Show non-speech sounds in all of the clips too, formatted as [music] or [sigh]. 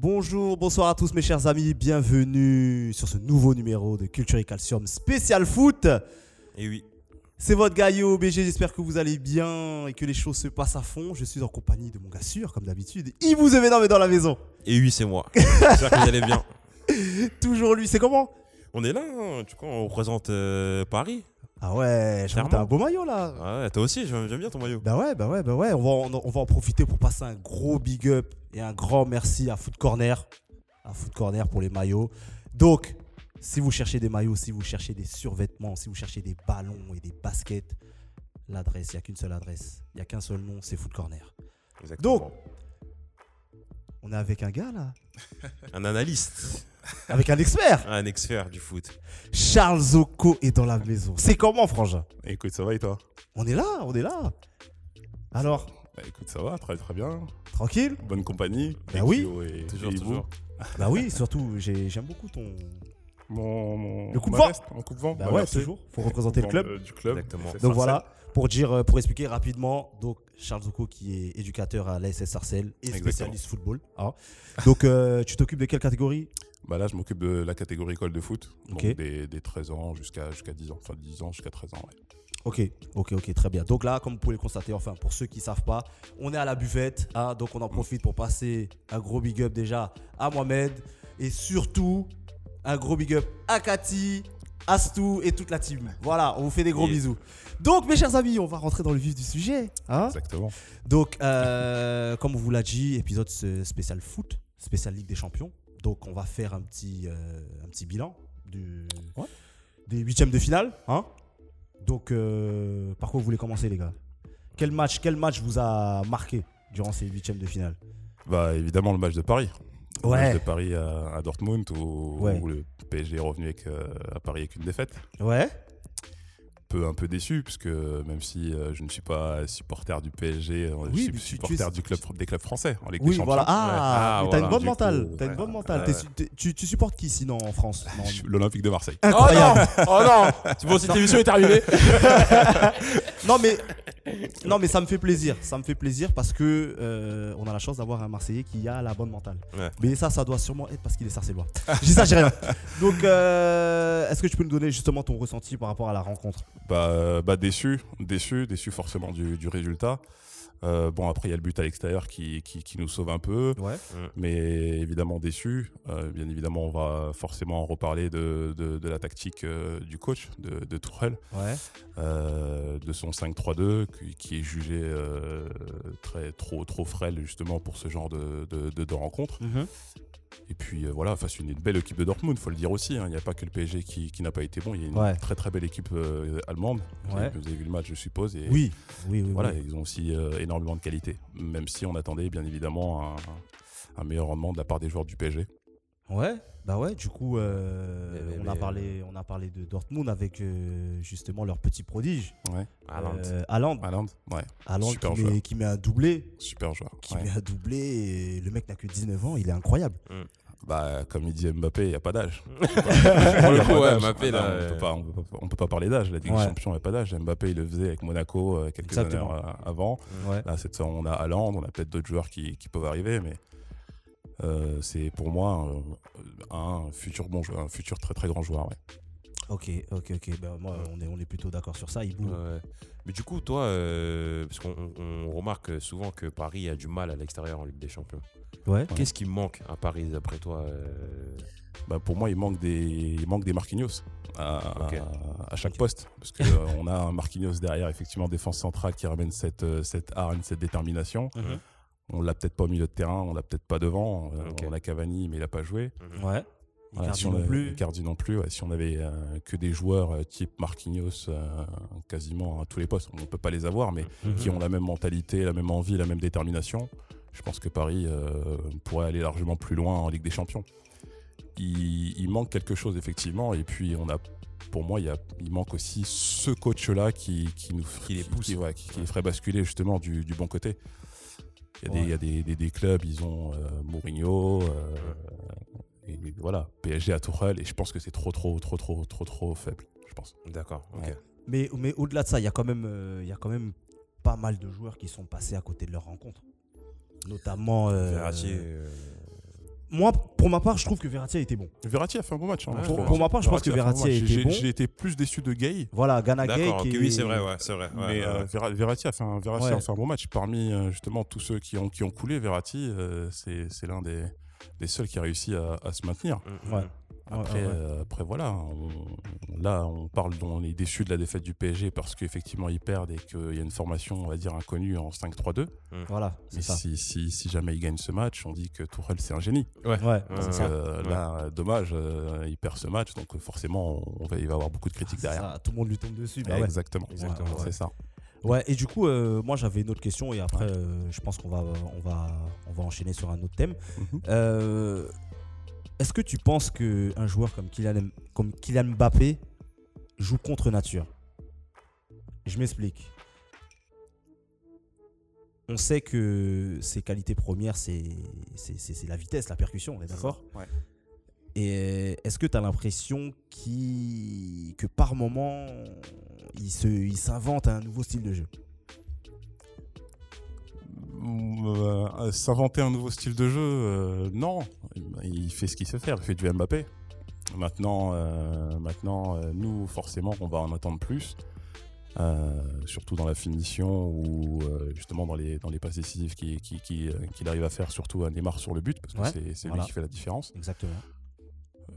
Bonjour, bonsoir à tous mes chers amis, bienvenue sur ce nouveau numéro de Culture et Calcium spécial foot. Et oui. C'est votre gars Yo BG, j'espère que vous allez bien et que les choses se passent à fond. Je suis en compagnie de mon gars sûr, comme d'habitude. Il vous aimait mais dans la maison. Et oui, c'est moi. J'espère que vous allez bien. [laughs] Toujours lui, c'est comment? On est là, hein, tu vois, on représente euh, Paris. Ah ouais, t'as un beau maillot là. Ah ouais, toi aussi, j'aime bien ton maillot. Bah ouais, bah ouais, bah ouais. On va, en- on va en profiter pour passer un gros big up et un grand merci à Foot Corner. À Foot Corner pour les maillots. Donc, si vous cherchez des maillots, si vous cherchez des survêtements, si vous cherchez des ballons et des baskets, l'adresse, il n'y a qu'une seule adresse. Il n'y a qu'un seul nom, c'est Foot Corner. Exactement. Donc, on est avec un gars là. un analyste, [laughs] Avec un expert. un expert du foot. Charles Zoko est dans la maison. C'est comment, Frangin? Écoute, ça va et toi? On est là, on est là. Alors, Bah écoute, ça va, très très bien. tranquille Bonne compagnie. Bah oui. Et- Toujours, et toujours. Bah oui, surtout, j'ai- j'aime beaucoup ton. Mon, mon, Le coup de ma vent. veste, Mon coup de vent. Bah Bah, ouais, merci. toujours. Faut représenter le club. euh, du club. Exactement. Donc voilà, pour dire, euh, pour expliquer rapidement, donc Charles Zoko qui est éducateur à l'ASS Sarcelles et Exactement. spécialiste football. hein. Donc euh, tu t'occupes de quelle catégorie? Bah là, je m'occupe de la catégorie école de foot. Donc des, des 13 ans jusqu'à jusqu'à 10 ans. Enfin, 10 ans jusqu'à 13 ans, ouais. Ok, ok, ok, très bien. Donc là, comme vous pouvez le constater, enfin pour ceux qui savent pas, on est à la buvette, hein, donc on en profite pour passer un gros big up déjà à Mohamed et surtout un gros big up à Cathy, Astou et toute la team. Voilà, on vous fait des gros bisous. Donc mes chers amis, on va rentrer dans le vif du sujet. hein. Exactement. Donc, euh, [laughs] comme on vous l'a dit, épisode spécial foot, spécial Ligue des Champions. Donc, on va faire un petit, euh, un petit bilan du, Ouais. des huitièmes de finale. Hein Donc, euh, par quoi vous voulez commencer, les gars? Quel match, quel match vous a marqué durant ces huitièmes de finale? Bah évidemment, le match de Paris. Le Ouais. match de Paris à, à Dortmund où, Ouais. où le PSG est revenu avec, euh, à Paris avec une défaite. Ouais peu un peu déçu puisque même si euh, je ne suis pas supporter du PSG, euh, Oui, je suis mais tu- tu supporter es- du club, des clubs français en Ligue Oui, des Champions. voilà. Ah, Ah, mais t'as voilà. une bonne mentale. coup, T'as une ouais. bonne mentale. Ouais. T'es su- t'es- tu, tu supportes qui sinon en France? Non, Je suis L'Olympique de Marseille. Incroyable. Oh non [laughs] C'est bon, cette émission est terminée. [laughs] non mais non mais ça me fait plaisir, ça me fait plaisir parce que euh, on a la chance d'avoir un Marseillais qui a la bonne mentale. Ouais. Mais ça, ça doit sûrement être parce qu'il est sarcellois. je dis ça, j'ai rien. Donc, euh, est-ce que tu peux nous donner justement ton ressenti par rapport à la rencontre? Bah, euh, bah déçu, déçu, déçu forcément du, du résultat. Euh, bon après il y a le but à l'extérieur qui, qui, qui nous sauve un peu, Ouais. mais évidemment déçu. Euh, bien évidemment on va forcément en reparler de, de, de la tactique euh, du coach de, de Tourelle, Ouais. euh, de son 5-3-2 qui, qui est jugé euh, très trop trop frêle justement pour ce genre de, de, de, de rencontre. Et puis euh, voilà, face à une belle équipe de Dortmund, faut le dire aussi. hein. Il n'y a pas que le PSG qui, qui n'a pas été bon. Il y a une Ouais. très très belle équipe euh, allemande. Vous Ouais. avez- Vous avez vu le match, je suppose. Et Oui. Oui, oui. voilà, oui. ils ont aussi euh, énormément de qualité. Même si on attendait bien évidemment un, un meilleur rendement de la part des joueurs du PSG. Ouais. Bah ouais. Du coup, euh, Mais- mais- on a mais- parlé, on a parlé de Dortmund avec euh, justement leur petit prodige, Ouais. Haaland. euh, Haaland. Ouais, Haaland super qui, joueur. met, qui met un doublé, super joueur. qui Ouais. met un doublé. Et le mec n'a que 19 ans, il est incroyable. Bah, comme il dit Mbappé, il n'y a pas d'âge. [laughs] Pour le coup, ouais. Mbappé, Ah non, là, on peut pas, on peut pas, on peut pas parler d'âge. La Ligue Ouais. des Champions, il n'y a pas d'âge. Mbappé, il le faisait avec Monaco euh, quelques Exactement. années avant. Ouais. Là, cette on a Haaland, on a peut-être d'autres joueurs qui, qui peuvent arriver, mais euh, c'est pour moi euh, un futur bon joueur, un futur très très grand joueur. ouais. Ok, ok, ok. Ben, moi, on est, on est plutôt d'accord sur ça. Ibou. Ouais. Mais du coup, toi, euh, parce qu'on on- on remarque souvent que Paris a du mal à l'extérieur en Ligue des Champions. Ouais. Qu'est-ce qui manque à Paris, d'après toi euh, Bah, pour moi, il manque des, il manque des Marquinhos à, à- à chaque poste. Parce qu'on a un Marquinhos derrière, effectivement, défense centrale qui ramène cette, cette hargne, cette détermination. Mhm. On l'a peut-être pas au milieu de terrain, on l'a peut-être pas devant. Euh, Ok. On a Cavani, mais il n'a pas joué. Ouais. Voilà, Icardi si on non plus. Icardi non plus. ouais, si on avait euh, que des joueurs euh, type Marquinhos euh, quasiment à tous les postes, on ne peut pas les avoir, mais Mhm. qui ont la même mentalité, la même envie, la même détermination, je pense que Paris euh, pourrait aller largement plus loin en Ligue des Champions. Il, il manque quelque chose effectivement, et puis on a, pour moi, il, y a, il manque aussi ce coach-là qui, qui nous Qui les pousse. qui, ouais, qui- qui les ferait basculer justement du, du bon côté. Il y a, des, Ouais. il y a des, des- des clubs, ils ont euh, Mourinho, euh, et, et voilà, PSG à Tourelle, et je pense que c'est trop, trop, trop, trop, trop, trop faible, je pense. D'accord, ok. Ouais. Mais, mais au-delà de ça, il y, a quand même, euh, il y a quand même pas mal de joueurs qui sont passés à côté de leur rencontre. Notamment. euh, Verratti, euh, moi, pour ma part, je trouve que Verratti a été bon. Verratti a fait un bon match. hein, Ouais, Pour, ma part, je pense que Verratti a été J'ai- bon. J'ai été plus déçu de Gay. Voilà, Ghana Gay D'accord, qui ok, est- oui, c'est vrai, ouais, c'est vrai. ouais, mais ouais, euh, Verratti a fait un, Verratti Ouais. a fait un bon match. Parmi euh, justement tous ceux qui ont, qui ont coulé, Verratti, euh, c'est c'est l'un des, des seuls qui a réussi à, à se maintenir. Mm, mm, Ouais. Après, Ouais, ouais, ouais. euh, après voilà, on- là on parle, on est déçu de la défaite du PSG parce qu'effectivement ils perdent et qu'il y a une formation, on va dire, inconnue en 5-3-2. Voilà, Mais c'est ça. si, si, si jamais ils gagnent ce match, on dit que Tourelle c'est un génie. Ouais. Ça. euh, là, dommage, euh, il perd ce match, donc forcément on va, il va y avoir beaucoup de critiques C'est derrière. ça, Tout le monde lui tombe dessus. bah ouais. Exactement, Exactement, c'est ouais. ça. Ouais, et du coup, euh, moi j'avais une autre question et après, Ouais. euh, je pense qu'on va, on va, on va enchaîner sur un autre thème. Mhm. Euh, Est-ce que tu penses qu'un joueur comme Kylian, comme Kylian Mbappé joue contre nature? Je m'explique. On sait que ses qualités premières, c'est c'est- c'est- c'est la vitesse, la percussion, on est d'accord? Ouais. Et est-ce que tu as l'impression que par moment, il se- il s'invente un nouveau style de jeu? Euh, S'inventer un nouveau style de jeu, euh, non. Il fait ce qu'il sait faire, il fait du Mbappé. Maintenant, euh, maintenant euh, nous, forcément, on va en attendre plus. Euh, surtout dans la finition ou justement dans les, dans les passes décisives qu'il qui, qui, qu'il arrive à faire, surtout à Neymar sur le but, parce que Ouais, c'est c'est voilà. lui qui fait la différence. Exactement.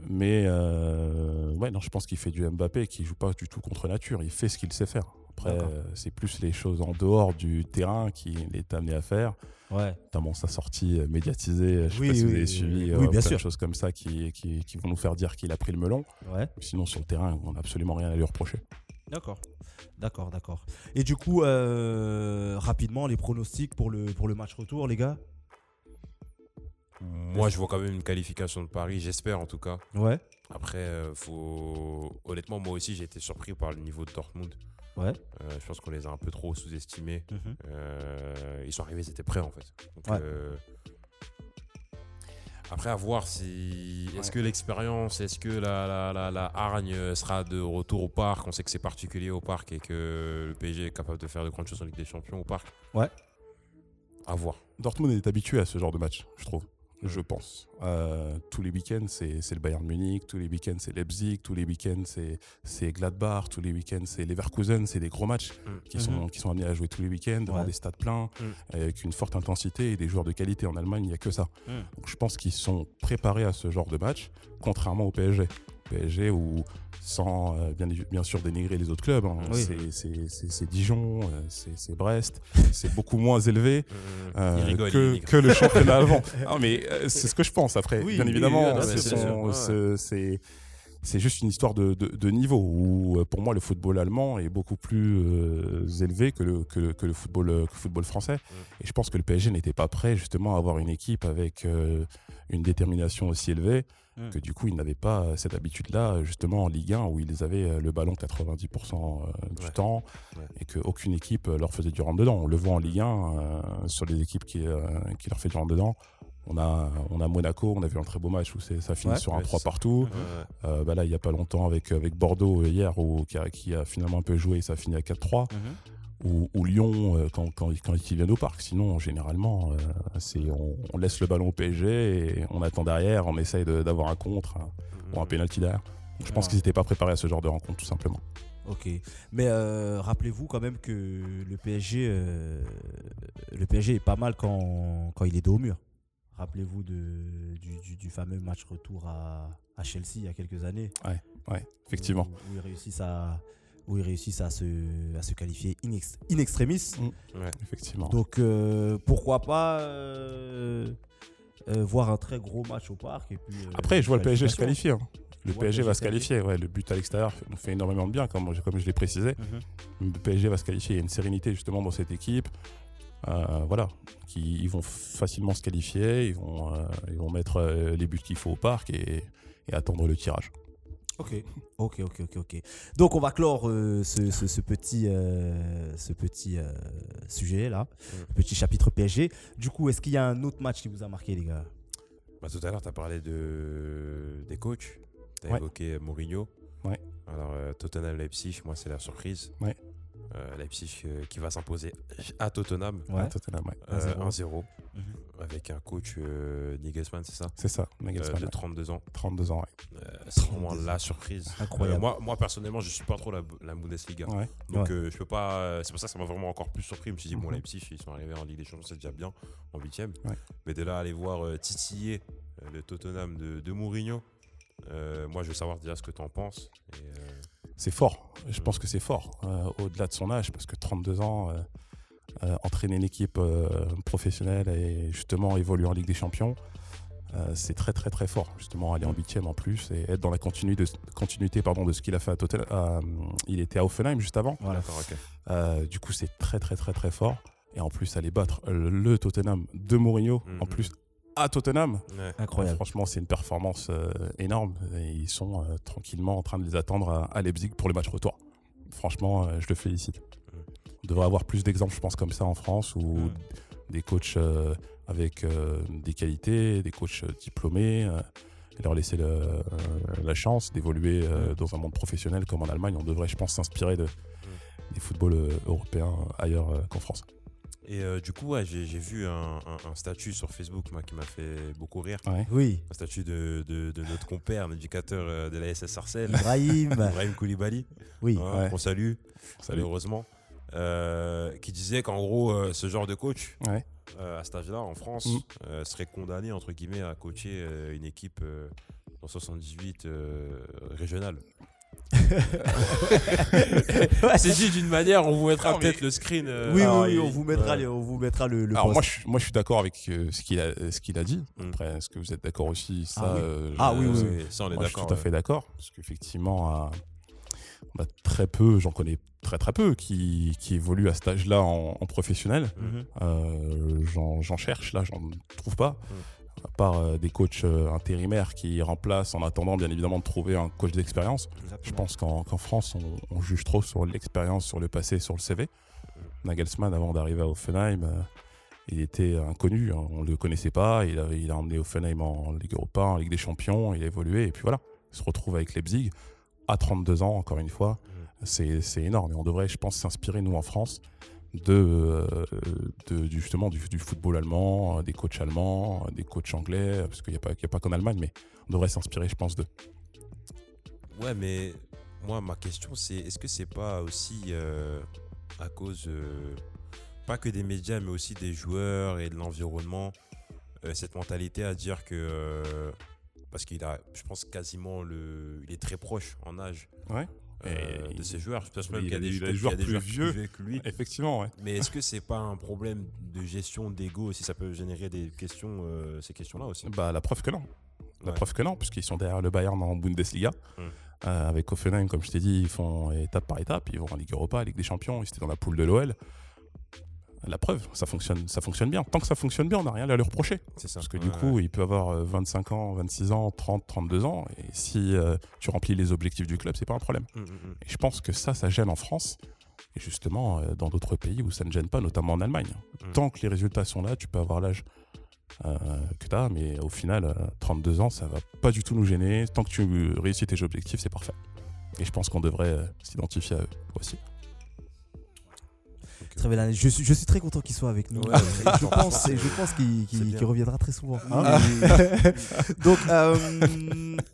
Mais ouais, non, je pense qu'il fait du Mbappé, qui joue pas du tout contre nature. Il fait ce qu'il sait faire. Après, euh, c'est plus les choses en dehors du terrain qu'il est amené à faire Ouais. notamment sa sortie euh, médiatisée. Je sais Oui, pas si vous avez suivi oui, euh, oui, bien plein sûr. de choses comme ça qui, qui, qui vont nous faire dire qu'il a pris le melon. Ouais. Sinon, sur le terrain, on n'a absolument rien à lui reprocher. D'accord. D'accord, d'accord. Et du coup, euh, rapidement, les pronostics pour le, pour le match retour, les gars? Moi, je vois quand même une qualification de Paris, j'espère en tout cas. Ouais. Après, faut... honnêtement, moi aussi, j'ai été surpris par le niveau de Dortmund. Ouais. Euh, je pense qu'on les a un peu trop sous-estimés. Mhm. Euh, ils sont arrivés, ils étaient prêts en fait. Donc, Ouais. euh, Après, à voir si. Est-ce Ouais. que l'expérience, est-ce que la, la, la, la hargne sera de retour au parc? On sait que c'est particulier au parc et que le PSG est capable de faire de grandes choses en Ligue des Champions au parc. Ouais. À voir. Dortmund est habitué à ce genre de match, je trouve. Je pense. Euh, tous les week-ends, c'est le Bayern Munich. Tous les week-ends, c'est Leipzig. Tous les week-ends, c'est- c'est Gladbach. Tous les week-ends, c'est Leverkusen. C'est des gros matchs Mm. qui, sont, qui sont amenés à jouer tous les week-ends Ouais. des stades pleins, Mm. avec une forte intensité et des joueurs de qualité en Allemagne. Il n'y a que ça. Mm. Donc, je pense qu'ils sont préparés à ce genre de match, contrairement au PSG. PSG où, sans euh, bien, bien sûr dénigrer les autres clubs, hein, Oui. c'est- Dijon, euh, c'est Brest, c'est beaucoup moins élevé Mm. [laughs] euh, rigole, que, le championnat [laughs] avant. Non, mais euh, c'est ce que je pense après. Oui, bien évidemment, c'est c'est juste une histoire de, de- de niveau où, pour moi, le football allemand est beaucoup plus euh, élevé que le, que, le- que le football, que le football français. Et je pense que le PSG n'était pas prêt justement à avoir une équipe avec euh, une détermination aussi élevée Mm. que du coup, ils n'avaient pas cette habitude-là, justement en Ligue 1, où ils avaient euh, le ballon 90% euh, du Ouais. temps Ouais. et qu'aucune équipe euh, leur faisait du rentre-dedans. On le voit en Ligue 1 euh, sur les équipes qui, euh, qui leur fait du rentre-dedans. On a, on a Monaco, on a vu un très beau match où ça finit Ouais. sur un Ouais, 3 c'est ça. partout. Euh, bah là, il n'y a pas longtemps avec, avec Bordeaux euh, hier, où, qui, a, qui a finalement un peu joué et ça finit à 4-3. Mhm. Ou, ou Lyon euh, quand, quand, quand ils viennent au parc. Sinon, généralement, euh, c'est on, on laisse le ballon au PSG et on attend derrière, on essaye d'avoir un contre hein, ouais. ou un pénalty derrière. Donc, je pense Ouais. qu'ils n'étaient pas préparés à ce genre de rencontre, tout simplement. Ok. Mais euh, rappelez-vous quand même que le PSG, euh, le PSG est pas mal quand, quand il est dos au mur. Rappelez-vous du, du- du fameux match retour à, à Chelsea il y a quelques années. Ouais, effectivement. Où, où ils réussissent à, où ils réussissent à, se, à se qualifier in, ex- in extremis. Ouais. Effectivement. Donc euh, pourquoi pas euh, euh, voir un très gros match au parc. Et puis, Après, je vois le PSG se qualification. qualifier. hein. Le PSG va se qualifier. Ouais, le but à l'extérieur nous fait énormément de bien, comme, comme je l'ai précisé. Mhm. Le PSG va se qualifier. Il y a une sérénité justement dans cette équipe. Euh, voilà, qui, ils vont facilement se qualifier. Ils vont, euh, ils vont mettre euh, les buts qu'il faut au parc et, et attendre le tirage. Ok, ok, ok, ok, ok. Donc on va clore euh, ce, ce- ce petit, euh, ce petit euh, sujet là, Mm. petit chapitre PSG. Du coup, est-ce qu'il y a un autre match qui vous a marqué, les gars? Bah, tout à l'heure, tu as parlé de... des coachs. Tu as Ouais. évoqué Mourinho. Ouais. Alors, euh, Tottenham-Leipzig, moi, c'est la surprise. Ouais. Euh, Leipzig euh, qui va s'imposer à Tottenham. Ouais. Tottenham, ouais. euh, 1-0. 1-0. Mhm. avec un coach euh, Nagelsmann, c'est ça? C'est ça, Euh, Nagelsmann. De 32 ans. 32 ans, ouais. Euh, c'est vraiment la surprise. Incroyable. Euh, moi, moi, personnellement, je suis pas trop la, la Bundesliga. Ouais. Donc, Ouais. euh, je peux pas. euh, C'est pour ça que ça m'a vraiment encore plus surpris. Je me suis dit, bon, Mhm. Leipzig, ils sont arrivés en Ligue des Champions, c'est déjà bien, en 8 Ouais. Mais de là, à aller voir euh, titiller euh, le Tottenham de, de Mourinho, euh, moi, je veux savoir déjà ce que tu en penses. Et, euh, C'est fort. Je pense que c'est fort, euh, au-delà de son âge, parce que 32 ans, euh, euh, entraîner une équipe euh, professionnelle et justement évoluer en Ligue des Champions, euh, c'est très très très fort. Justement, aller en huitième en plus et être dans la continuité de, continuité, pardon, de ce qu'il a fait à euh, il était à Offenheim juste avant. Voilà. Euh, du coup, c'est très très très très fort. Et en plus, aller battre le Tottenham de Mourinho, en Mhm. plus à Tottenham, Ouais. Incroyable. Franchement, c'est une performance euh, énorme et ils sont euh, tranquillement en train de les attendre à, à Leipzig pour le match retour. Franchement, euh, je le félicite. On devrait avoir plus d'exemples, je pense, comme ça en France où des coachs euh, avec euh, des qualités, des coachs diplômés, euh, et leur laisser le- euh, la chance d'évoluer euh, dans un monde professionnel comme en Allemagne. On devrait, je pense, s'inspirer de, des footballs euh, européens ailleurs euh, qu'en France. Et euh, du coup, ouais, j'ai vu un, un- un statut sur Facebook moi, qui m'a fait beaucoup rire. Ouais. Oui, Un statut de, de- de notre compère, l'éducateur euh, de la SS Arcel, Ibrahim. [laughs] Ibrahim Koulibaly, oui, hein, Ouais. qu'on salue, Salut. heureusement, euh, qui disait qu'en gros, euh, ce genre de coach, Ouais. euh, à cet âge-là, en France, Mm. euh, serait condamné, entre guillemets, à coacher euh, une équipe euh, dans 78 euh, régionale. C'est dit d'une manière, on vous mettra Non, mais- peut-être le screen. euh, Oui, Alors, oui, on vous mettra, ouais. les- on vous mettra le, le Alors moi je, suis- moi, je suis d'accord avec euh, ce qu'il a, ce qu'il a dit. Mm. Après, est-ce que vous êtes d'accord aussi? Ça, Ah oui. euh, Ah je- oui, oui, oui. Ça, on est Moi, je suis d'accord. tout à fait d'accord, parce qu'effectivement, on a très peu, j'en connais très très peu, qui, qui évoluent à cet âge-là en, en professionnel. J'en, j'en cherche, là, j'en trouve pas. Mm. À part euh, des coachs euh, intérimaires qui remplacent en attendant, bien évidemment, de trouver un coach d'expérience. Je pense qu'en, France, on, on juge trop sur l'expérience, sur le passé, sur le CV. Nagelsmann, avant d'arriver à Offenheim, euh, il était inconnu, hein, on ne le connaissait pas. Il a, il a emmené Offenheim en Ligue Europa, en Ligue des Champions, il a évolué, et puis voilà. Il se retrouve avec Leipzig à 32 ans, encore une fois. C'est, c'est énorme, et on devrait, je pense, s'inspirer, nous, en France, de, euh, de- du- justement du, du football allemand, euh, des coachs allemands, euh, des coachs anglais, parce qu'il n'y a pas, qu'en Allemagne, mais on devrait s'inspirer, je pense, d'eux. Ouais, mais moi, ma question, c'est est-ce que c'est pas aussi euh, à cause, euh, pas que des médias, mais aussi des joueurs et de l'environnement, euh, cette mentalité à dire que. parce qu'il a, je pense, quasiment le. Il est très proche en âge Ouais. Euh, de ses joueurs. Je pense même qu'il y a des, y a joueurs plus vieux. que lui. Effectivement, ouais. Mais est-ce que c'est pas un problème de gestion d'ego si ça peut générer des questions, euh, ces questions-là aussi? Bah, la preuve que non. La Ouais. preuve que non, puisqu'ils sont derrière le Bayern en Bundesliga. Mm. Euh, avec Offenheim, comme je t'ai dit, ils font étape par étape. Ils vont en Ligue Europa, Ligue des Champions. Ils étaient dans la poule de l'OL. La preuve, ça fonctionne, ça fonctionne bien. Tant que ça fonctionne bien, on n'a rien à leur reprocher. C'est ça. Parce que Ouais, du coup, il peut avoir euh, 25 ans, 26 ans, 30, 32 ans. Et si euh, tu remplis les objectifs du club, c'est pas un problème. Mm, mm, mm. Et je pense que ça, ça gêne en France. Et justement, euh, dans d'autres pays où ça ne gêne pas, notamment en Allemagne. Tant que les résultats sont là, tu peux avoir l'âge euh, que tu as, mais au final, euh, 32 ans, ça va pas du tout nous gêner. Tant que tu euh, réussis tes objectifs, c'est parfait. Et je pense qu'on devrait euh, s'identifier à eux aussi. Très belle année. Je suis, je suis très content qu'il soit avec nous. Ouais, ouais. je pense, je pense qu'il bien. qu'il reviendra très souvent. Ah. [laughs] Donc, euh,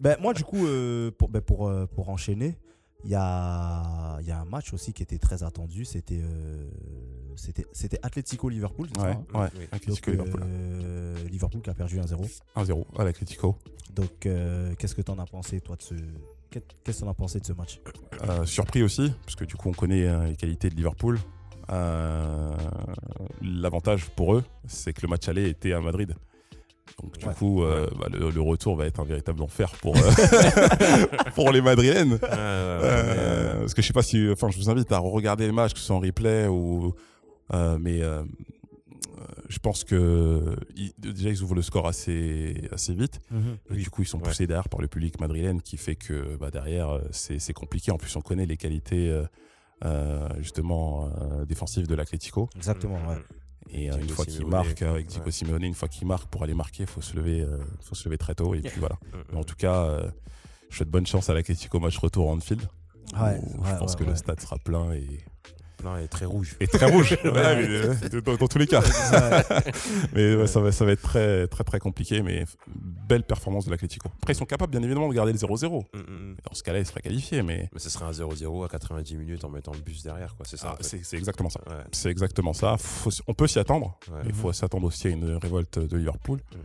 ben, moi, du coup, euh, pour, ben, pour, euh, pour enchaîner, il y a, il y a un match aussi qui était très attendu. C'était euh, c'était c'était Atlético-Liverpool. c'est ça, Ouais, hein ouais. Oui. Atletico Donc, Liverpool. euh, Liverpool qui a perdu 1-0. 1-0 à l'Atletico. Donc, euh, qu'est-ce que tu en as pensé, toi, de ce. Qu'est- Qu'est-ce que tu en as pensé de ce match? Euh, surpris aussi, parce que du coup, on connaît euh, les qualités de Liverpool. Euh, L'avantage pour eux, c'est que le match aller était à Madrid. Donc, du Ouais. coup, euh, bah, le, le retour va être un véritable enfer pour, euh, [laughs] pour les Madrilènes. Ouais, ouais, ouais, Euh, parce que je sais pas si. Enfin, je vous invite à regarder les matchs, que ce soit en replay ou. mais je pense que ils- déjà ils ouvrent le score assez, assez vite. Et Oui. du coup, ils sont Ouais. poussés derrière par le public madrilène qui fait que bah, derrière, c'est compliqué. En plus, on connaît les qualités justement euh, défensives de l'Atletico. Exactement, Mm, ouais. mm, Et euh, une fois qu'il marque, avec Ouais. Simeone, une fois qu'il marque, pour aller marquer, il faut, se lever, euh, faut se lever très tôt. Et puis voilà. mm, mm. Mais en tout cas, euh, je souhaite bonne chance à l'Atletico match retour à Anfield. Ouais, où ouais, je pense ouais, que le stade sera plein et et très rouge. Et très rouge. [laughs] Mais, euh, dans, dans tous les cas. mais ouais, ça, va, ça va être très, très, très compliqué. Mais belle performance de l'Atlético. Après, ils sont capables, bien évidemment, de garder le 0-0. Mm, mm, mm. Dans ce cas-là, ils seraient qualifiés. Mais Mais ce serait un 0-0 à 90 minutes en mettant le bus derrière, quoi. C'est ça. Ah, en fait. c'est exactement ça. Ouais, C'est exactement ça. Faut- on peut s'y attendre. ouais. Il faut s'attendre aussi à une révolte de Liverpool. Mm.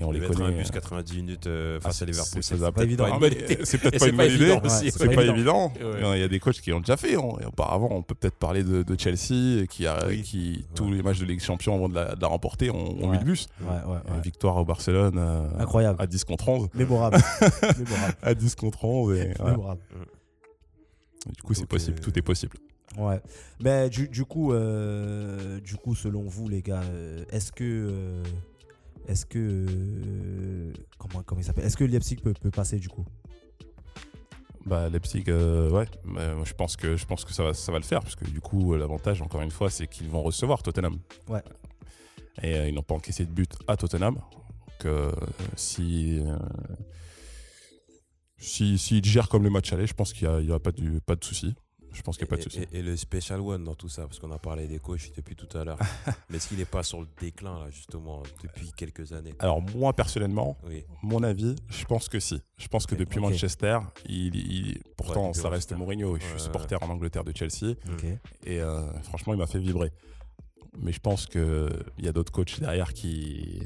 Et on les connaît. un bus 90 minutes euh, Ah, face à c'est- Liverpool, c'est faisable. pas évident. Ah, euh, C'est peut-être pas une pas bonne idée. c'est pas pas évident. Il y a des coachs qui ont déjà fait. auparavant, on peut peut-être parler de, de Chelsea, qui, a, Oui. qui Ouais. tous les matchs de Ligue des Champions avant de la, de la remporter, ont, ont Ouais. mis le bus. Ouais. Victoire au Barcelone euh, Incroyable. à 10 contre 11. Mémorable. [laughs] Mémorable. À 10 contre 11. Et. Mémorable. Du coup, c'est possible. euh, Tout est possible. Ouais. Mais du, du coup, euh, du coup, selon vous, les gars, euh, est-ce que, euh, est-ce que, comment, comment il s'appelle? Est-ce que Leipzig peut, peut passer du coup? Bah, Leipzig, euh, ouais. Moi, je pense que, je pense que ça, va, ça va le faire. Parce que du coup, euh, l'avantage, encore une fois, c'est qu'ils vont recevoir Tottenham. Ouais. Et euh, ils n'ont pas encaissé de but à Tottenham. Donc, euh, si. euh, si, s'ils gèrent comme le match aller, je pense qu'il n'y aura pas de, pas de souci. Je pense qu'il n'y a pas de souci. Et, et le special one dans tout ça, parce qu'on a parlé des coachs depuis tout à l'heure. [laughs] Mais est-ce qu'il n'est pas sur le déclin, là, justement, depuis quelques années? Alors, moi, personnellement, Oui. mon avis, je pense que si. Je pense que depuis. Manchester, il, il- pourtant, ça reste Manchester. Mourinho. Je suis supporter en Angleterre de Chelsea. Et euh, franchement, il m'a fait vibrer. Mais je pense qu'il y a d'autres coachs derrière qui,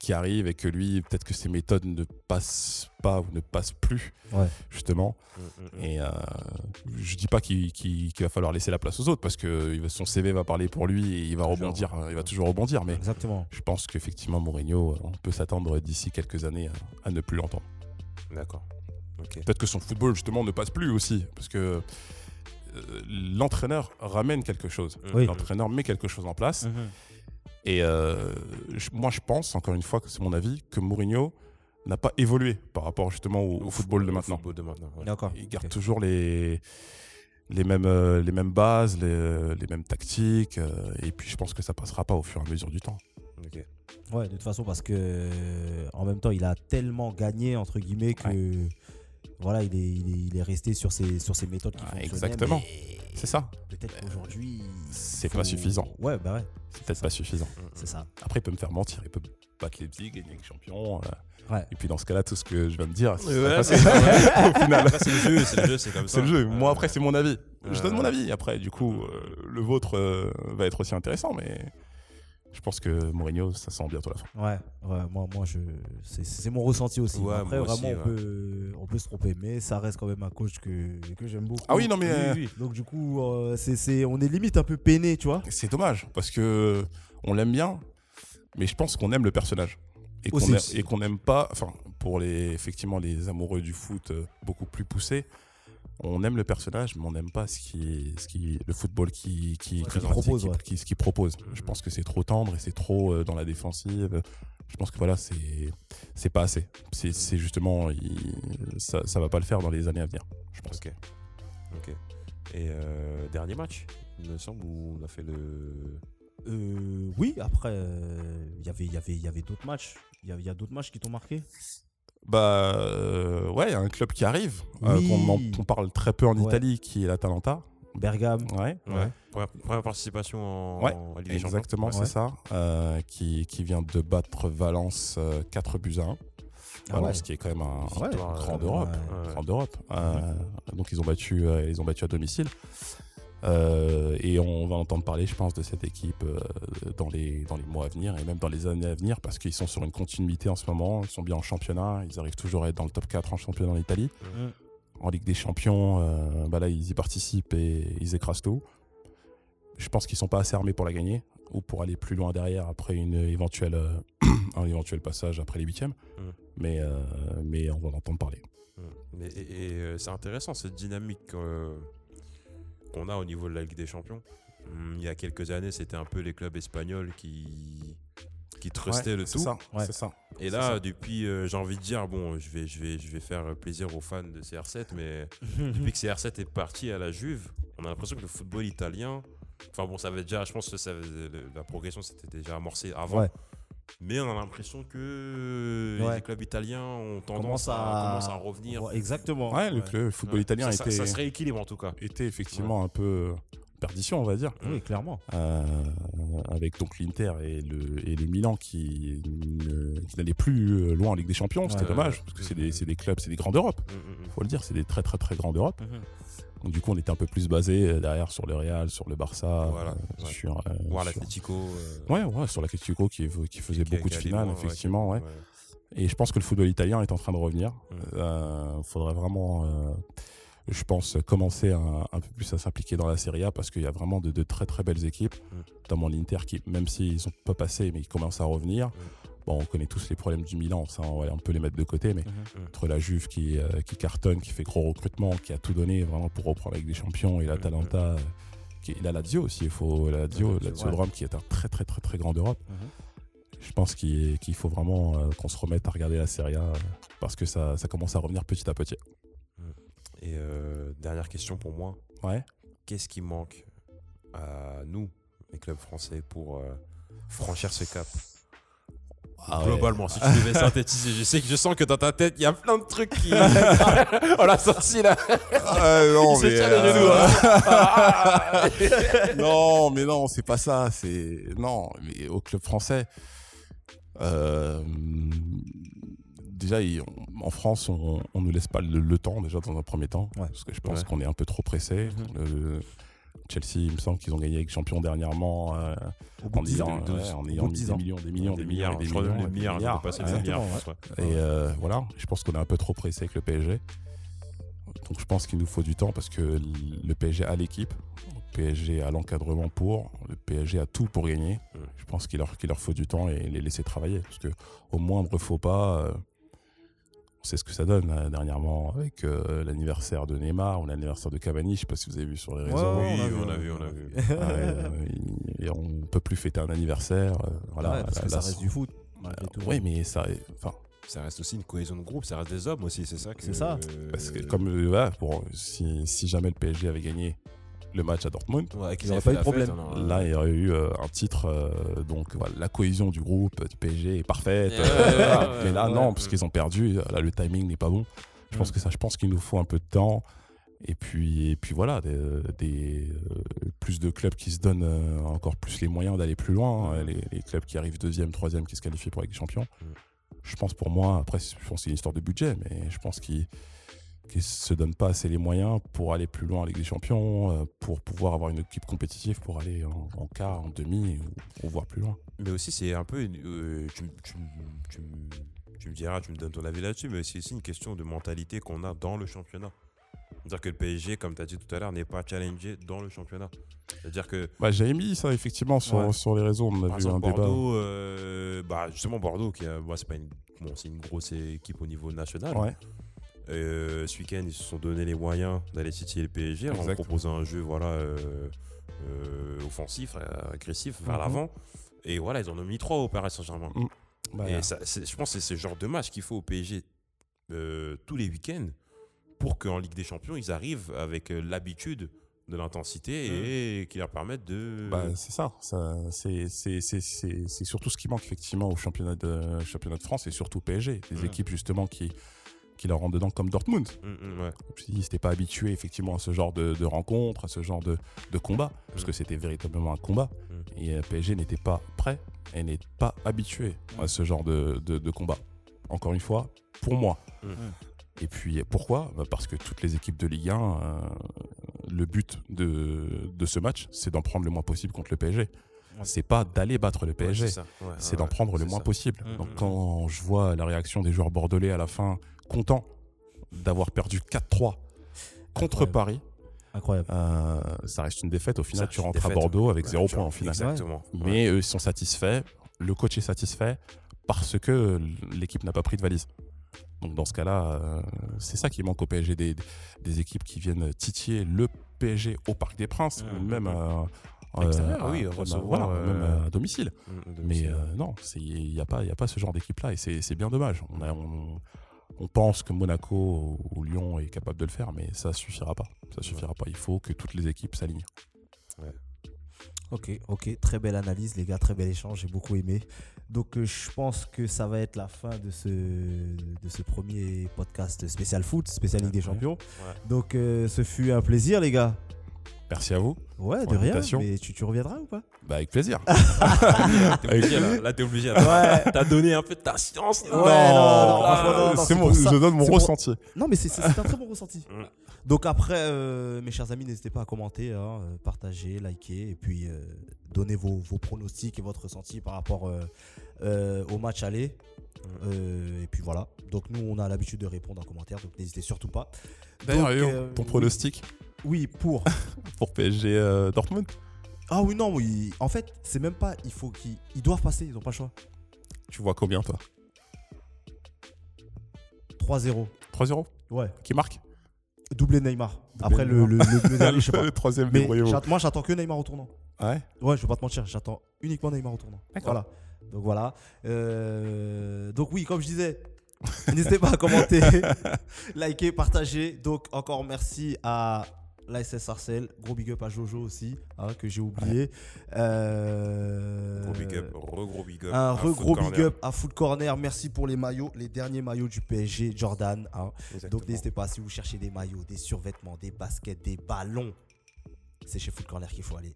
qui arrivent et que lui, peut-être que ses méthodes ne passent pas ou ne passent plus, Ouais. justement. Mm, mm, mm. Et euh, je dis pas qu'il va falloir laisser la place aux autres parce que son CV va parler pour lui et il va Toujours. rebondir, il va toujours rebondir. Mais Exactement. je pense qu'effectivement, Mourinho, on peut s'attendre d'ici quelques années à, à ne plus l'entendre. D'accord. Peut-être que son football, justement, ne passe plus aussi parce que euh, l'entraîneur ramène quelque chose. Oui. L'entraîneur met quelque chose en place. Et euh, moi, je pense, encore une fois, que c'est mon avis, que Mourinho n'a pas évolué par rapport justement au, au football de au maintenant. football de maintenant, ouais. D'accord. Il garde toujours les, les, mêmes, euh, les mêmes bases, les, les mêmes tactiques. euh, et puis, je pense que ça passera pas au fur et à mesure du temps. Ok. Ouais, de toute façon, parce que euh, en même temps, il a tellement gagné entre guillemets que voilà, il est, il est, il est resté sur ses, sur ses méthodes qui Ah, fonctionnaient, exactement. C'est ça. Peut-être qu'aujourd'hui, C'est faut- pas suffisant. Ouais, bah ouais, C'est peut-être pas suffisant. C'est ça. Après, il peut me faire mentir. Il peut battre Leipzig, gagner les champions. euh, Ouais. Et puis, dans ce cas-là, tout ce que je viens de dire, ça Ouais, ouais, [laughs] au final. C'est le jeu, c'est le jeu, c'est comme ça. C'est le jeu. Moi, Euh, après, c'est mon avis. Je euh, donne mon avis. Après, du coup, euh, le vôtre euh, va être aussi intéressant, mais je pense que Mourinho, ça sent bientôt la fin. Ouais, ouais, moi, moi je, c'est, c'est mon ressenti aussi. Ouais, Après, aussi, vraiment, on, peut, on peut se tromper, mais ça reste quand même un coach que, que j'aime beaucoup. Ah oui, non, mais euh, oui, Donc, du coup, euh, c'est, c'est, on est limite un peu peiné, tu vois. c'est dommage parce que on l'aime bien, mais je pense qu'on aime le personnage et qu'on Aussi. aime- et qu'on n'aime pas. Enfin, pour les effectivement les amoureux du foot euh, beaucoup plus poussés, on aime le personnage, mais on n'aime pas ce qui, ce qui, le football qui, qui, Ouais, qui propose, qui- ouais. qui- ce qu'il propose. Je pense que c'est trop tendre et c'est trop euh, dans la défensive. Je pense que voilà, c'est c'est pas assez. C'est c'est justement il- ça, ça va pas le faire dans les années à venir. Je pense. Ok. Ok. Et euh, dernier match, il me semble, où on a fait le. Euh, oui, après, euh, il y avait- il y avait, il y avait d'autres matchs. Il y a, il y a d'autres matchs qui t'ont marqué? Bah euh, ouais, il y a un club qui arrive, euh, Oui. qu'on en- qu'on parle très peu en Ouais. Italie, qui est l'Atalanta. Bergame. Ouais, Ouais. Première, première participation en, Ouais, en Ligue des Champions. exactement, Ouais. c'est ça. Euh, qui, qui vient de battre Valence euh, 4 buts à 1. Ah Valence ouais. qui est quand même un, grand euh, d'Europe. ouais. Ouais. Grand d'Europe. Euh, donc ils ont battu, euh, ils ont battu à domicile. Euh, et on va entendre parler, je pense, de cette équipe euh, dans, les, dans les mois à venir et même dans les années à venir parce qu'ils sont sur une continuité en ce moment. Ils sont bien en championnat. Ils arrivent toujours à être dans le top 4 en championnat en Italie. Mm. En Ligue des Champions, euh, bah là, ils y participent et ils écrasent tout. Je pense qu'ils sont pas assez armés pour la gagner ou pour aller plus loin derrière après une éventuelle, [clears throat] un éventuel passage après les huitièmes. Mm. Mais, mais on va en entendre parler. Mm. Mais, et, et, c'est intéressant cette dynamique qu'on a au niveau de la Ligue des Champions. Hum, Il y a quelques années, c'était un peu les clubs espagnols qui, qui trustaient le c'est tout. ça. Ouais. Ça. Et là, ça. depuis, euh, j'ai envie de dire, bon, je vais, je, vais, je vais faire plaisir aux fans de CR7, mais [laughs] depuis que CR7 est parti à la Juve, on a l'impression que le football italien. Enfin bon, ça avait déjà, je pense que ça, la progression s'était déjà amorcée avant. Ouais. Mais on a l'impression que Ouais. les clubs italiens ont tendance à, à- revenir. Ouais, exactement. Ouais, le, club- le football Ouais. italien ça, était, ça se rééquilibre en tout cas. était effectivement un peu, perdition, on va dire. Oui, clairement. Euh, avec donc l'Inter et le, et le Milan qui, n'allaient plus euh, loin en Ligue des Champions. C'était Ouais, dommage, ouais. parce que c'est des, c'est des clubs, c'est des grands d'Europe. Mm, mm, mm. faut le dire, c'est des très très très grands d'Europe. Donc du coup, on était un peu plus basé euh, derrière sur le Real, sur le Barça, Voilà, euh, ouais. sur, euh, Voir sur- euh, Ouais, ouais, sur l'Atletico qui, qui faisait qui- beaucoup qui de finales, loin, effectivement, ouais. Et je pense que le football italien est en train de revenir. Mm. Euh, faudrait vraiment, euh, je pense, commencer un peu plus à s'impliquer dans la Serie A parce qu'il y a vraiment de, de très très belles équipes, Mm. notamment l'Inter qui, même s'ils sont pas passés, mais ils commencent à revenir. Mm. Bon, on connaît tous les problèmes du Milan, ça on va un peu les mettre de côté, mais Mhm. entre la Juve qui, euh, qui cartonne, qui fait gros recrutement, qui a tout donné vraiment pour reprendre avec des champions, et l'Atalanta, euh, qui, et la Lazio aussi, il faut la Lazio, la Lazio. Rome qui est un très très très très grand d'Europe. Mhm. Je pense qu'il faut vraiment euh, qu'on se remette à regarder la Serie A parce que ça, ça commence à revenir petit à petit. Et euh, dernière question pour moi. Ouais. Qu'est-ce qui manque à nous, les clubs français, pour euh, franchir ce cap? Ah Globalement, si tu [laughs] devais synthétiser, je sais que je sens que dans ta tête, il y a plein de trucs qui. [laughs] On l'a sorti là. non, Il se tient les genoux, hein. [laughs] non, mais non, c'est pas ça. C'est non, mais au club français, euh, déjà il- en France, on, on nous laisse pas le, le temps déjà dans un premier temps, Ouais. parce que je pense Ouais. qu'on est un peu trop pressé. Mhm. Le- Chelsea, il me semble qu'ils ont gagné avec champion dernièrement. euh, Au bout en de 10 ans. ayant, 2012. ouais, en ayant de mis 10 des ans. millions, des millions, des millions, des millions, milliards, des dépassé les milliards, milliards. Pense, ouais. Et euh, voilà, je pense qu'on est un peu trop pressé avec le PSG. Donc je pense qu'il nous faut du temps parce que le PSG a l'équipe, le PSG a l'encadrement pour, le PSG a tout pour gagner. Je pense qu'il leur, qu'il leur faut du temps et les laisser travailler. Parce que au moindre faux pas, euh, on sait ce que ça donne euh, dernièrement avec euh, l'anniversaire de Neymar ou l'anniversaire de Cavani. Je sais pas si vous avez vu sur les réseaux. Ouais, Oui, on a vu, on a vu, vu, on a vu. Ouais, euh, il- et on peut plus fêter un anniversaire. euh, voilà, Ouais, parce la- que ça la- reste du foot. tout. Oui, mais ça, enfin, Ça reste aussi une cohésion de groupe, ça reste des hommes aussi, c'est ça que- C'est ça. Parce que comme euh, voilà, pour, si, si jamais le PSG avait gagné le match à Dortmund, Ouais, qu'ils Ils avaient auraient fait pas eu de problème. fête, aurait- là il y aurait eu euh, un titre. euh, donc voilà, la cohésion du groupe du PSG est parfaite. Euh, voilà. Mais là ouais. non, parce qu'ils ont perdu. Là le timing n'est pas bon. Je pense Mm. que ça, je pense qu'il nous faut un peu de temps. Et puis, et puis voilà, des, des, euh, plus de clubs qui se donnent encore plus les moyens d'aller plus loin. hein, Mm. les, les clubs qui arrivent deuxième, troisième, qui se qualifient pour Ligue des Champions. Mm. Je pense pour moi, après, je pense que c'est une histoire de budget, mais je pense qu'ils ne se donnent pas assez les moyens pour aller plus loin en Ligue des Champions, euh, pour pouvoir avoir une équipe compétitive, pour aller en, en quart, en demi, ou, ou voir plus loin. Mais aussi, c'est un peu. une- euh, tu, tu tu tu me diras, tu me donnes ton avis là-dessus, mais c'est aussi une question de mentalité qu'on a dans le championnat. C'est-à-dire que le PSG, comme tu as dit tout à l'heure, n'est pas challengé dans le championnat. C'est-à-dire que, Bah, J'avais mis ça effectivement sur, Ouais. sur les réseaux, on a par vu un exemple, débat. Bordeaux, euh, bah, justement, Bordeaux, qui moi, c'est pas une, bon, c'est une grosse équipe au niveau national. Ouais, Euh, ce week-end, ils se sont donné les moyens d'aller titiller le PSG en proposant un jeu voilà, euh, euh, offensif, agressif, vers Mhm. l'avant. Et voilà, ils en ont mis trois au Paris Saint-Germain. bah, Et ça, je pense que c'est ce genre de match qu'il faut au PSG tous les week-ends pour qu'en Ligue des Champions, ils arrivent avec l'habitude de l'intensité et qui leur permettent de. Bah, c'est ça. ça c'est, surtout ce qui manque effectivement au championnat de, championnat de France et surtout au PSG. Des équipes justement qui, qui leur rentrent dedans comme Dortmund. Mm, mm, ouais. Ils n'étaient pas habitués effectivement à ce genre de, de rencontre, à ce genre de, de combat, parce Mm. que c'était véritablement un combat. Mm. Et euh, PSG n'était pas prêt et n'est pas habitué à ce genre de, de, de combat. Encore une fois, pour moi. Et puis pourquoi? Bah, Parce que toutes les équipes de Ligue 1, euh, le but de, de ce match, c'est d'en prendre le moins possible contre le PSG. C'est pas d'aller battre le Ouais, PSG, c'est. Ouais, ouais, d'en ouais, prendre le moins ça. possible. Donc quand je vois la réaction des joueurs bordelais à la fin, contents d'avoir perdu 4-3 contre Incroyable. Paris, Incroyable. euh, ça reste une défaite. Au final, Ça, tu rentres à Bordeaux ouais. avec Ouais, 0 tu points en finale. Exactement. Ouais. Mais eux, ils sont satisfaits. Le coach est satisfait parce que l'équipe n'a pas pris de valise. Donc dans ce cas-là, euh, c'est ça qui manque au PSG, des, des équipes qui viennent titiller le PSG au Parc des Princes, ou même à, à- oui, même à- recevoir, voilà, euh, même à domicile. Mais euh, non, il n'y a, pas- il y a pas ce genre d'équipe-là et c'est c'est bien dommage. On, a- on- on pense que Monaco ou, Lyon est capable de le faire, mais ça suffira pas. Ça suffira pas. Il faut que toutes les équipes s'alignent. Ok, ok, très belle analyse les gars, très bel échange, j'ai beaucoup aimé. Donc euh, je pense que ça va être la fin de ce, de ce premier podcast spécial foot, spécial Ligue des Ouais. Champions. Ouais. Donc euh, ce fut un plaisir les gars. Merci à vous. Ouais, de rien. Mais tu, tu reviendras ou pas? Bah, avec plaisir. [laughs] T'es obligé, là. Là, t'es obligé. là. T'as donné un peu de ta science. Ouais, non, non, non, non, c'est ça- je donne mon pour- ressenti. Non, mais c'est un très bon ressenti. [laughs] Donc après, euh, mes chers amis, n'hésitez pas à commenter, hein, euh, partager, liker et puis euh, donner vos, vos pronostics et votre ressenti par rapport euh, euh, au match aller. Euh, et puis voilà. Donc nous, on a l'habitude de répondre en commentaire, donc n'hésitez surtout pas. D'ailleurs, euh, ton pronostic? Oui, pour. [laughs] pour PSG euh, Dortmund ah oui, non, oui. En fait, c'est même pas. Il faut qu'ils ils doivent passer, ils n'ont pas le choix. Tu vois combien, toi? 3-0. 3-0 Ouais. Qui marque? Doublé Neymar. Doublé Après le, le, le- le dernier, je sais [laughs] pas. Le troisième, Mais moi, j'attends que Neymar au tournant. Ouais? Ouais, je vais pas te mentir, j'attends uniquement Neymar au tournant. D'accord. Voilà. Donc voilà. Euh, donc oui, comme je disais, n'hésitez pas à commenter, [laughs] liker, partager. Donc encore merci à l'ASS Arcel. Gros big up à Jojo aussi, hein, que j'ai oublié. Euh, Gros big up, re gros big up. Un re gros big up à Foot Corner. Merci pour les maillots, les derniers maillots du PSG, Jordan. hein. Donc n'hésitez pas, si vous cherchez des maillots, des survêtements, des baskets, des ballons, c'est chez Foot Corner qu'il faut aller.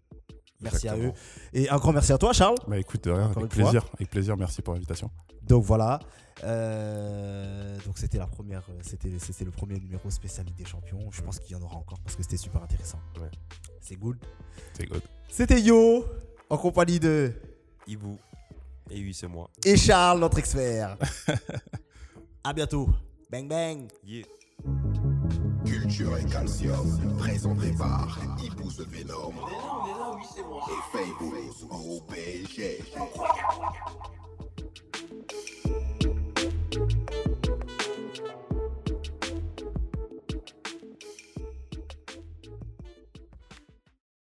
Merci à eux. Et un grand merci à toi, Charles. Bah écoute, de rien, avec fois. plaisir. Avec plaisir, merci pour l'invitation. Donc voilà. Euh, donc c'était la première, euh, c'était c'était le premier numéro spécial Ligue des Champions. Je pense qu'il y en aura encore parce que c'était super intéressant. Ouais. C'est good. C'est good. C'était Yo en compagnie de Ibu. Et oui, c'est moi. et Charles notre expert. [laughs] à bientôt. Bang bang. Yeah. Culture et calcium, présenté par the Venom. Et Fabulous au PSG.